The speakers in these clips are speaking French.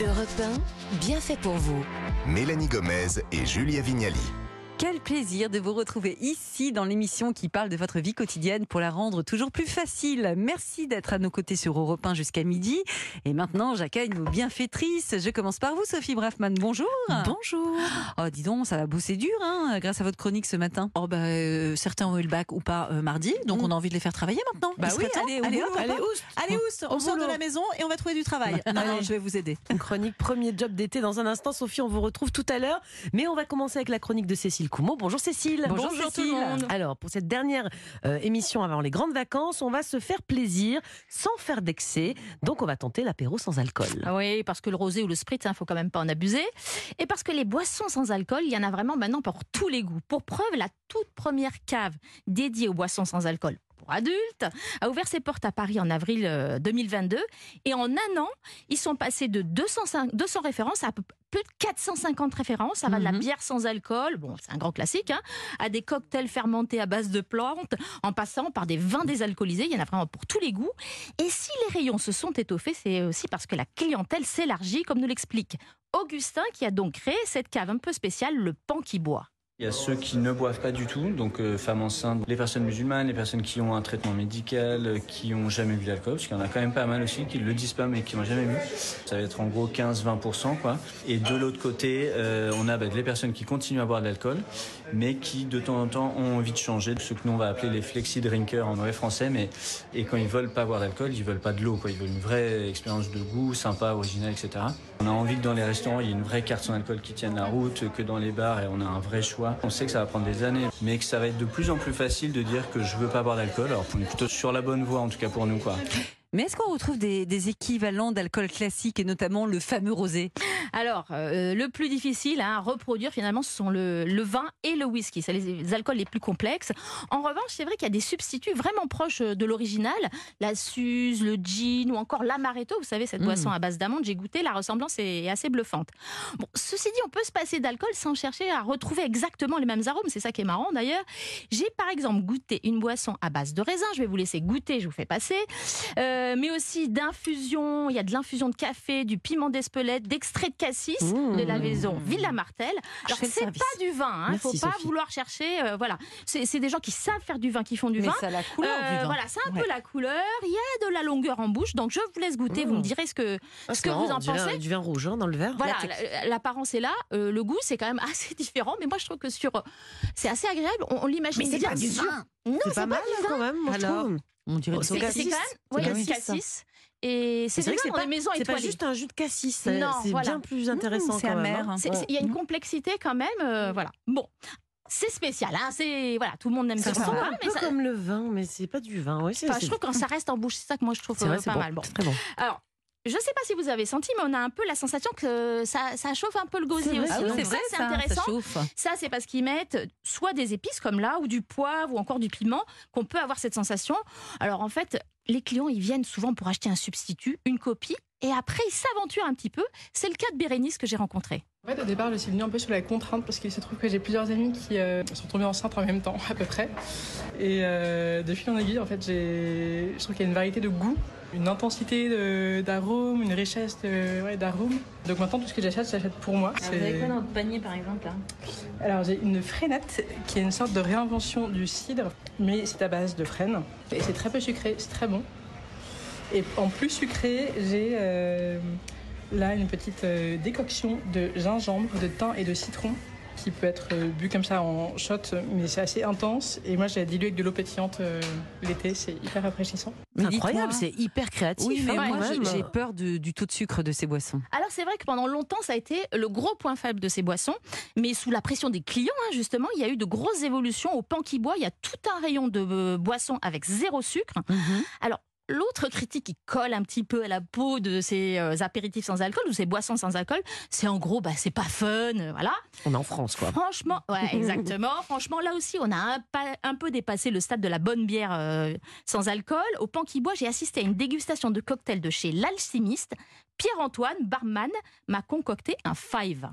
Europe 1, bien fait pour vous. Mélanie Gomez et Julia Vignali. Quel plaisir de vous retrouver ici dans l'émission qui parle de votre vie quotidienne pour la rendre toujours plus facile. Merci d'être à nos côtés sur Europe 1 jusqu'à midi. Et maintenant, j'accueille nos bienfaitrices. Je commence par vous, Sophie Braffman. Bonjour. Bonjour. Oh, dis donc, ça va bosser dur, hein, grâce à votre chronique ce matin. Oh bah, euh, certains ont eu le bac ou pas euh, mardi, donc Mm. on a envie de les faire travailler maintenant. Bah Il oui, allez, allez, hop, allez, oust, allez, oust, on Au sort de la maison et on va trouver du travail. Non, non, je vais vous aider. Une chronique premier job d'été dans un instant. Sophie, on vous retrouve tout à l'heure. Mais on va commencer avec la chronique de Cécile Bonjour Cécile. Bonjour, tout le monde. Alors, pour cette dernière euh, émission avant les grandes vacances, on va se faire plaisir sans faire d'excès. Donc, on va tenter l'apéro sans alcool. Ah Oui, parce que le rosé ou le spritz, il faut quand même pas en abuser. Et parce que les boissons sans alcool, il y en a vraiment maintenant pour tous les goûts. Pour preuve, la toute première cave dédiée aux boissons sans alcool pour adultes a ouvert ses portes à Paris en avril euh, 2022. Et en un an, ils sont passés de 205 200 références à plus de 450 références. Ça va de la Mhm. bière sans alcool, bon, c'est un grand classique, hein, à des cocktails fermentés à base de plantes, en passant par des vins désalcoolisés. Il y en a vraiment pour tous les goûts. Et si les rayons se sont étoffés, c'est aussi parce que la clientèle s'élargit, comme nous l'explique Augustin, qui a donc créé cette cave un peu spéciale, le pan qui boit. Il y a ceux qui ne boivent pas du tout, donc euh, femmes enceintes, les personnes musulmanes, les personnes qui ont un traitement médical, euh, qui ont jamais bu d'alcool, parce qu'il y en a quand même pas mal aussi qui le disent pas mais qui n'ont jamais bu. Ça va être en gros 15-20% quoi. Et de l'autre côté, euh, on a bah, les personnes qui continuent à boire de l'alcool, mais qui de temps en temps ont envie de changer, ce que nous on va appeler les flexi drinkers en vrai français, mais et quand ils veulent pas boire d'alcool, ils veulent pas de l'eau, quoi. Ils veulent une vraie expérience de goût, sympa, originale, etc. On a envie que dans les restaurants, il y ait une vraie carte sans alcool qui tienne la route, que dans les bars, et on a un vrai choix. On sait que ça va prendre des années, mais que ça va être de plus en plus facile de dire que je veux pas boire d'alcool. Alors, on est plutôt sur la bonne voie, en tout cas pour nous, quoi. Mais est-ce qu'on retrouve des, des équivalents d'alcool classique et notamment le fameux rosé Alors, euh, le plus difficile à reproduire finalement, ce sont le, le vin et le whisky. C'est les, les alcools les plus complexes. En revanche, c'est vrai qu'il y a des substituts vraiment proches euh, de l'original. La Suze, le gin ou encore l'amaretto. Vous savez, cette Mm. boisson à base d'amande, j'ai goûté. La ressemblance est assez bluffante. Bon, ceci dit, on peut se passer d'alcool sans chercher à retrouver exactement les mêmes arômes. C'est ça qui est marrant d'ailleurs. J'ai par exemple goûté une boisson à base de raisin. Je vais vous laisser goûter, je vous fais passer. Euh, mais aussi d'infusion. Il y a de l'infusion de café, du piment d'Espelette, d'extrait de cassis, Mmh. de la maison Villa Martel. Alors, fais le c'est pas du vin. Il ne Merci, faut pas Sophie. vouloir chercher. euh, voilà. C'est c'est des gens qui savent faire du vin, qui font du Mais vin. ça a la couleur Euh, du vin. Voilà, c'est un Ouais. peu la couleur. Il y a de la longueur en bouche. Donc, je vous laisse goûter. Vous Mmh. me direz ce que, Ah, ce que marrant, vous en dirait pensez. Du vin rouge hein, dans le verre. Voilà, l'apparence est là, euh, le goût c'est quand même assez différent, mais moi je trouve que sur, c'est assez agréable. On, on l'imagine Mais c'est bien pas du vin. Non, C'est pas pas mal du vin. quand même, moi, je Alors, trouve. On dirait Oh, du cassis. c'est quand même, du cassis, ça. Et c'est vrai que c'est dans pas, les maisons c'est pas juste un jus de cassis. C'est voilà. bien plus intéressant c'est quand même. amer. hein. Il y a une Mmh. complexité quand même, euh, voilà. Bon, c'est spécial, hein, c'est voilà, tout le monde n'aime Ça ça pas, un peu ça- comme le vin, mais c'est pas du vin. C'est enfin, je trouve quand ça reste en bouche, c'est ça que moi je trouve c'est vrai, euh, pas bon. mal. Bon, C'est très bon. alors. Je ne sais pas si vous avez senti, mais on a un peu la sensation que ça, ça chauffe un peu le gosier aussi. ah oui, Donc ça, vrai, c'est ça, intéressant. ça chauffe. Ça, c'est parce qu'ils mettent soit des épices comme là, ou du poivre, ou encore du piment, qu'on peut avoir cette sensation. Alors en fait, les clients, ils viennent souvent pour acheter un substitut, une copie, et après, ils s'aventurent un petit peu. C'est le cas de Bérénice que j'ai rencontré. En fait, au départ, je suis venue un peu sur la contrainte parce qu'il se trouve que j'ai plusieurs amis qui euh, sont tombés enceintes en même temps, à peu près. Et euh, de fil en aiguille, en fait, j'ai- je trouve qu'il y a une variété de goûts, une intensité d'arômes, une richesse de- ouais, d'arômes. Donc maintenant, tout ce que j'achète, j'achète pour moi. C'est- dans votre panier, par exemple Alors, j'ai une frénette qui est une sorte de réinvention du cidre, mais c'est à base de frêne. Et c'est très peu sucré, c'est très bon. Et en plus sucré, j'ai euh, là une petite euh, décoction de gingembre, de thym et de citron qui peut être euh, bu comme ça en shot, mais c'est assez intense. Et moi, j'ai dilué avec de l'eau pétillante euh, l'été, c'est hyper rafraîchissant. Mais Incroyable, c'est hyper créatif. Oui, mais moi j'ai peur de- du taux de sucre de ces boissons. Alors c'est vrai que pendant longtemps ça a été le gros point faible de ces boissons, mais sous la pression des clients hein, justement, il y a eu de grosses évolutions au pan qui boit. Il y a tout un rayon de euh, boissons avec zéro sucre. Alors L'autre critique qui colle un petit peu à la peau de ces euh, apéritifs sans alcool ou ces boissons sans alcool, c'est en gros, bah, c'est pas fun, euh, voilà. On est en France, quoi. Franchement, ouais, exactement. Franchement, là aussi, on a un, peu dépassé le stade de la bonne bière euh, sans alcool. Au pan qui boit, j'ai assisté à une dégustation de cocktails de chez l'alchimiste. Pierre-Antoine, barman, m'a concocté un five.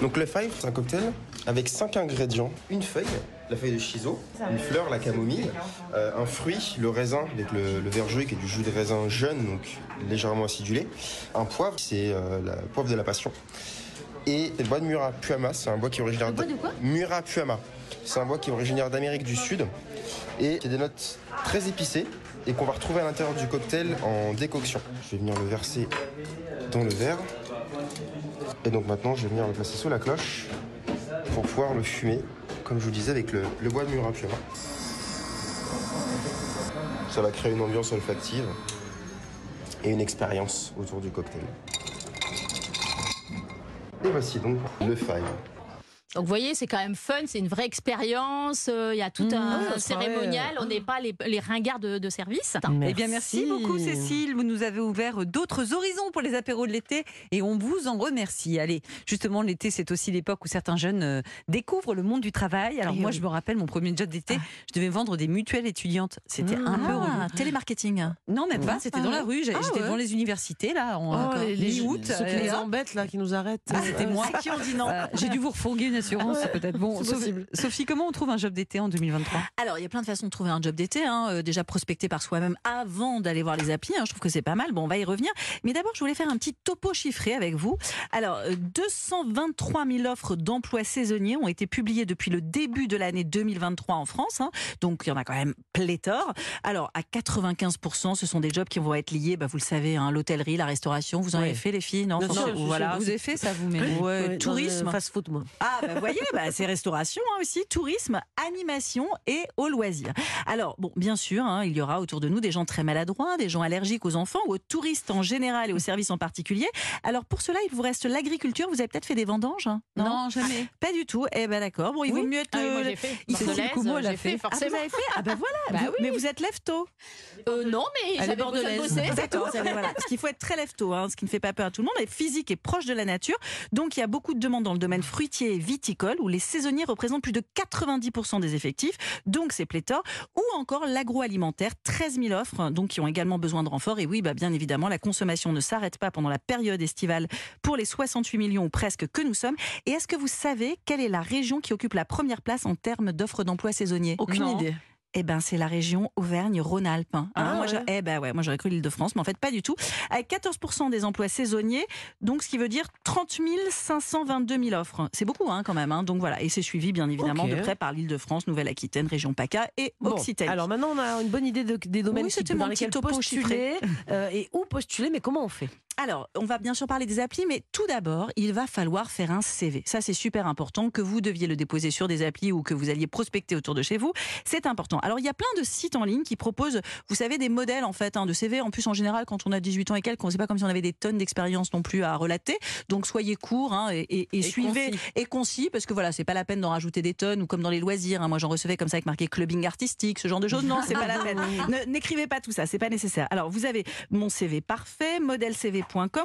Donc le five, c'est un cocktail avec cinq ingrédients. Une feuille, la feuille de chiso, une fleur, la camomille, euh, un fruit, le raisin avec le, le verjus qui est du jus de raisin jeune, donc légèrement acidulé, un poivre, c'est euh, la poivre de la passion, et le bois de Murapuama, c'est un bois qui est originaire de quoi? Murapuama. C'est un bois qui est originaire d'Amérique du Sud et qui a des notes très épicées et qu'on va retrouver à l'intérieur du cocktail en décoction. Je vais venir le verser dans le verre. Et donc maintenant, je vais venir le placer sous la cloche pour pouvoir le fumer, comme je vous disais, avec le, bois de Murapuama. Ça va créer une ambiance olfactive et une expérience autour du cocktail. Et voici donc le five. Donc vous voyez, c'est quand même fun, c'est une vraie expérience, euh, il y a tout un ça sera, cérémonial, on n'est pas les, les ringards de, de service. Eh bien, merci beaucoup, Cécile. Vous nous avez ouvert d'autres horizons pour les apéros de l'été et on vous en remercie. Allez, justement, l'été, c'est aussi l'époque où certains jeunes euh, découvrent le monde du travail. Alors, Eh moi, oui. je me rappelle mon premier job d'été, je devais vendre des mutuelles étudiantes. C'était un peu relou. Ah, télémarketing. Non, même pas, c'était dans la rue. J'étais Ah ouais. devant les universités, là, en Oh, les, les- mi-août. ceux qui Euh, nous embêtent là, qui nous arrêtent. Ah, c'était moi. Qui ont dit non Euh, J'ai dû vous refourguer une Ouais, peut-être. Bon, c'est Sophie, comment on trouve un job d'été en 2023 Alors, il y a plein de façons de trouver un job d'été. Hein. Euh, déjà prospecter par soi-même avant d'aller voir les applis. hein. Je trouve que c'est pas mal. Bon, on va y revenir. Mais d'abord, je voulais faire un petit topo chiffré avec vous. Alors, euh, 223 000 offres d'emplois saisonniers ont été publiées depuis le début de l'année 2023 en France. hein. Donc, il y en a quand même pléthore. Alors, à 95%, ce sont des jobs qui vont être liés, bah, vous le savez, l'hôtellerie, la restauration. Vous en Ouais. avez fait, les filles? Non voilà. Vous avez fait ça, vous, Ouais, tourisme. Fast food, moi. Ah, bah, voyez, bah, c'est restauration hein, aussi, tourisme, animation et au loisir. Alors, bon, bien sûr, hein, il y aura autour de nous des gens très maladroits, des gens allergiques aux enfants ou aux touristes en général et aux services en particulier. Alors, pour cela, il vous reste l'agriculture. Vous avez peut-être fait des vendanges hein jamais. Pas du tout. Eh ben d'accord. Bon, il Oui. vaut mieux être. Ah oui, moi euh, j'ai fait. il j'ai fait, fait. Ah, vous forcément. avez fait? Ah ben voilà. Bah Vous- oui. Mais vous êtes lève-tôt. Euh, non, mais est j'avais bordelaise. bosser. D'accord, vous voilà. Parce qu'il faut être très lève-tôt, ce qui ne fait pas peur à tout le monde, est physique et proche de la nature. Donc il y a beaucoup de demandes dans le domaine fruitier et viticole, où les saisonniers représentent plus de 90% des effectifs, donc c'est pléthore. Ou encore l'agroalimentaire, 13 000 offres, donc qui ont également besoin de renfort. Et oui, bah, bien évidemment, la consommation ne s'arrête pas pendant la période estivale pour les 68 millions ou presque que nous sommes. Et est-ce que vous savez quelle est la région qui occupe la première place en termes d'offres d'emploi saisonniers? Aucune Non. idée. Eh ben, c'est la région Auvergne-Rhône-Alpes. hein. Ah moi, ouais. je- eh ben ouais, moi j'aurais cru l'Île-de-France, mais en fait pas du tout. Avec 14% des emplois saisonniers, donc ce qui veut dire 30 522 000 offres. C'est beaucoup hein, quand même. hein. Donc voilà, et c'est suivi bien évidemment de près par l'Île-de-France, Nouvelle-Aquitaine, région PACA et Bon, Occitanie. alors maintenant on a une bonne idée de- des domaines Oui, qui- dans lesquels postuler euh, et où postuler, mais comment on fait? Alors, on va bien sûr parler des applis, mais tout d'abord, il va falloir faire un CV. Ça, c'est super important, que vous deviez le déposer sur des applis ou que vous alliez prospecter autour de chez vous. C'est important. Alors, il y a plein de sites en ligne qui proposent, vous savez, des modèles, en fait, hein, de CV. En plus, en général, quand on a 18 ans et quelques, on sait pas comme si on avait des tonnes d'expérience non plus à relater. Donc, soyez court hein, et, et- et suivez concis. et concis, parce que voilà, c'est pas la peine d'en rajouter des tonnes ou comme dans les loisirs. hein. Moi, j'en recevais comme ça avec marqué clubbing artistique, ce genre de choses. Non, c'est pas la peine. Ne- N'écrivez pas tout ça, c'est pas nécessaire. Alors, vous avez mon CV parfait,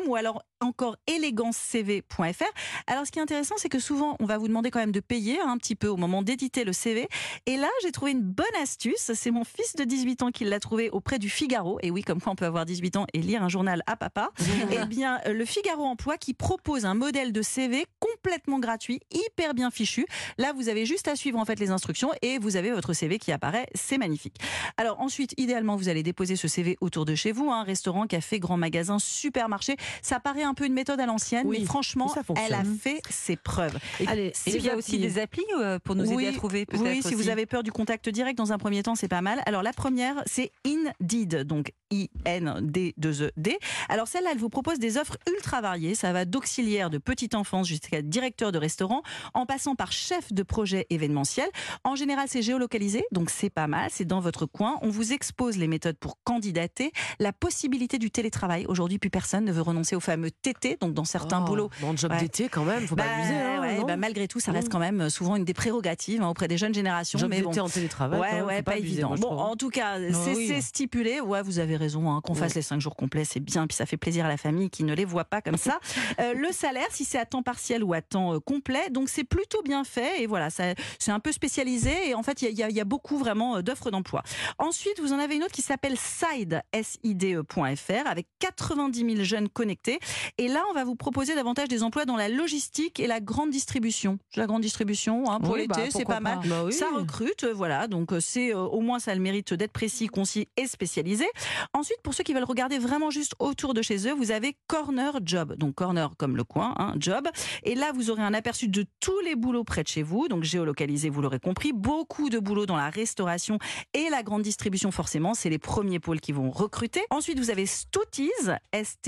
ou alors encore élégancecv.fr. Alors, ce qui est intéressant, c'est que souvent, on va vous demander quand même de payer un petit peu au moment d'éditer le CV. Et là, j'ai trouvé une bonne astuce. C'est mon fils de 18 ans qui l'a trouvé auprès du Figaro. Et oui, comme quoi on peut avoir 18 ans et lire un journal à papa. Eh bien, euh, le Figaro Emploi qui propose un modèle de CV complètement gratuit, hyper bien fichu. Là, vous avez juste à suivre en fait les instructions et vous avez votre CV qui apparaît. C'est magnifique. Alors ensuite, idéalement, vous allez déposer ce CV autour de chez vous, un restaurant, café, grand magasin, supermarché. Ça paraît un peu une méthode à l'ancienne, Oui, mais franchement, elle a fait ses preuves. Allez, Et puis il y a aussi des applis euh, pour nous aider à trouver peut-être Oui, si vous avez peur du contact direct dans un premier temps, c'est pas mal. Alors la première, c'est Indeed, donc I-N-D-2-E-D. Alors celle-là, elle vous propose des offres ultra variées. Ça va d'auxiliaire de petite enfance jusqu'à directeur de restaurant, en passant par chef de projet événementiel. En général, c'est géolocalisé, donc c'est pas mal. C'est dans votre coin. On vous expose les méthodes pour candidater, la possibilité du télétravail. Aujourd'hui, plus personne ne veut renoncer au fameux TT, donc dans certains Oh, boulots. Dans le job Ouais. d'été, quand même, faut pas Bah, abuser. hein, ouais, bah, malgré tout, ça reste Mm. quand même souvent une des prérogatives hein, auprès des jeunes générations. job mais bon. en télétravail. Ouais, ouais, pas, abuser, évident. moi, bon, en tout cas, c'est oui. c'est stipulé. Ouais, vous avez raison, hein, qu'on fasse Ouais. les 5 jours complets, c'est bien, puis ça fait plaisir à la famille qui ne les voit pas comme ça. Euh, le salaire, si c'est à temps partiel ou à temps euh, complet, donc c'est plutôt bien fait. Et voilà, c'est un peu spécialisé. Et en fait, il y a- y, y beaucoup vraiment euh, d'offres d'emploi. Ensuite, vous en avez une autre qui s'appelle side, S-I-D-E.fr, avec 90 000 jeunes connectés. Et là, on va vous proposer davantage des emplois dans la logistique et la grande distribution. La grande distribution, hein, pour Oui, bah, l'été, c'est pas mal. Bah oui. Ça recrute, euh, voilà. Donc, euh, c'est euh, au moins ça a le mérite d'être précis, concis et spécialisé. Ensuite, pour ceux qui veulent regarder vraiment juste autour de chez eux, vous avez Corner Job. Donc, Corner comme le coin, hein, Job. Et là, vous aurez un aperçu de tous les boulots près de chez vous. Donc, géolocalisé, vous l'aurez compris. Beaucoup de boulots dans la restauration et la grande distribution, forcément. C'est les premiers pôles qui vont recruter. Ensuite, vous avez Stouties,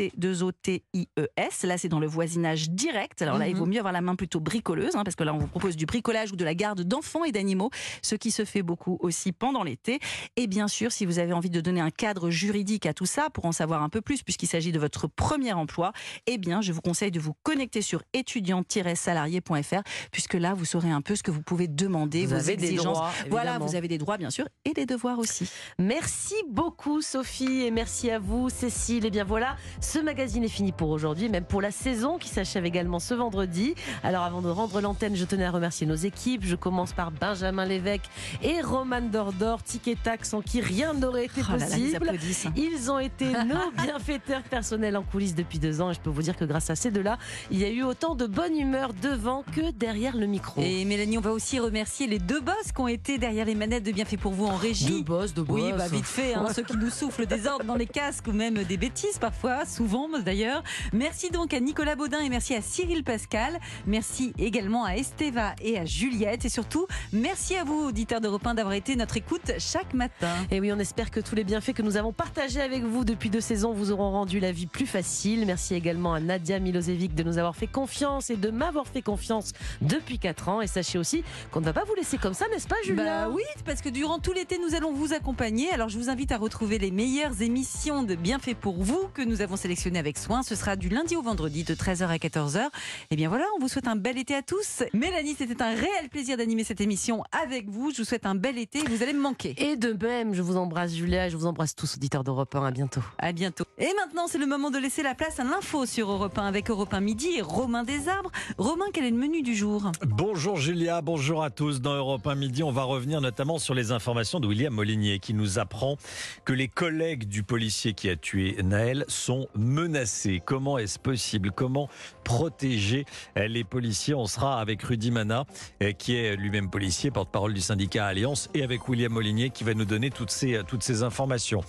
S-T-2-O-T-I-E-S. Là, c'est dans le voisinage direct. Alors là, il vaut mieux avoir la main plutôt bricoleuse, hein, parce que là, on vous propose du bricolage ou de la garde d'enfants et d'animaux, ce qui se fait beaucoup aussi pendant l'été. Et bien sûr, si vous avez envie de donner un cadre juridique à tout ça, pour en savoir un peu plus, puisqu'il s'agit de votre premier emploi, eh bien, je vous conseille de vous connecter sur étudiant-salarié.fr, puisque là, vous saurez un peu ce que vous pouvez demander, Vous vos avez des exigences. droits, voilà, vous avez des droits, bien sûr, et des devoirs aussi. Merci beaucoup Sophie et merci à vous Cécile. Et bien voilà, ce magazine est fini pour aujourd'hui, même pour la saison qui s'achève également ce vendredi. Alors avant de rendre l'antenne, je tenais à remercier nos équipes. Je commence par Benjamin Lévesque et Roman Dordor, tic et tac, sans qui rien n'aurait été Oh là là, ils possible. Ils ont été nos bienfaiteurs personnels en coulisses depuis deux ans et je peux vous dire que grâce à ces deux-là, il y a eu autant de bonne humeur devant que derrière le micro. Et Mélanie, on va aussi remercier les deux boss qui ont été derrière les manettes de Bienfait pour vous en régie. boss, de Oui, bah vite fait, hein, ceux qui nous soufflent des ordres dans les casques ou même des bêtises parfois, souvent d'ailleurs. Merci donc à Nicolas Baudin et merci à Cyril Pascal. Merci également à Esteva et à Juliette. Et surtout, merci à vous, auditeurs d'Europe 1, d'avoir été notre écoute chaque matin. Et oui, on espère que tous les bienfaits que nous avons partagés avec vous depuis deux saisons vous auront rendu la vie plus facile. Merci également à Nadia Milosevic de nous avoir fait confiance et de m'avoir fait confiance depuis quatre ans. Et sachez aussi qu'on ne va pas vous laisser comme ça, n'est-ce pas, Julien Bah oui, parce que durant tout l'été, nous allons vous accompagner. Alors, je vous invite à retrouver les meilleures émissions de Bienfait pour vous que nous avons sélectionnées avec soin. Ce sera du lundi au vendredi de 13h à 14h. Et bien voilà, on vous souhaite un bel été à tous. Mélanie, c'était un réel plaisir d'animer cette émission avec vous. Je vous souhaite un bel été. Vous allez me manquer. Et de même, je vous embrasse, Julia, et je vous embrasse tous, auditeurs d'Europe 1. À bientôt. À bientôt. Et maintenant, c'est le moment de laisser la place à l'info sur Europe 1 avec Europe 1 Midi et Romain Desarbres. Romain, quel est le menu du jour? Bonjour Julia, bonjour à tous. Dans Europe 1 Midi, on va revenir notamment sur les informations de William Molinier qui nous apprend que les collègues du policier qui a tué Naël sont menacés. Comment est-ce possible? Comment protéger euh, les policiers? On sera avec Rudy Mana, euh, qui est lui-même policier, porte-parole du syndicat Alliance, et avec William Molinier qui va nous donner toutes ces, euh, toutes ces informations.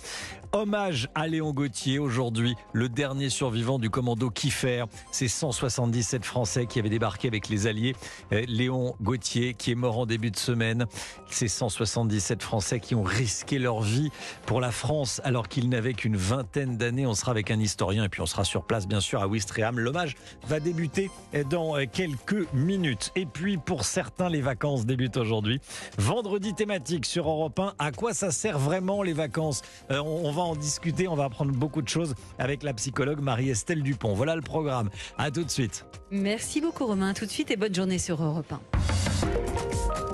Hommage à Léon Gauthier aujourd'hui, le dernier survivant du commando Kiefer. Ces 177 Français qui avaient débarqué avec les Alliés. Léon Gauthier qui est mort en début de semaine. Ces 177 Français qui ont risqué leur vie pour la France alors qu'ils n'avaient qu'une vingtaine d'années. On sera avec un historien et puis on sera sur place bien sûr à Ouistreham. L'hommage va débuter dans quelques minutes. Et puis pour certains, les vacances débutent aujourd'hui. Vendredi thématique sur Europe 1. À quoi ça sert vraiment les vacances? Euh, on, on va en discuter, on va apprendre beaucoup de choses avec la psychologue Marie-Estelle Dupont. Voilà le programme. À tout de suite. Merci beaucoup Romain. Tout de suite et bonne journée sur Europe 1.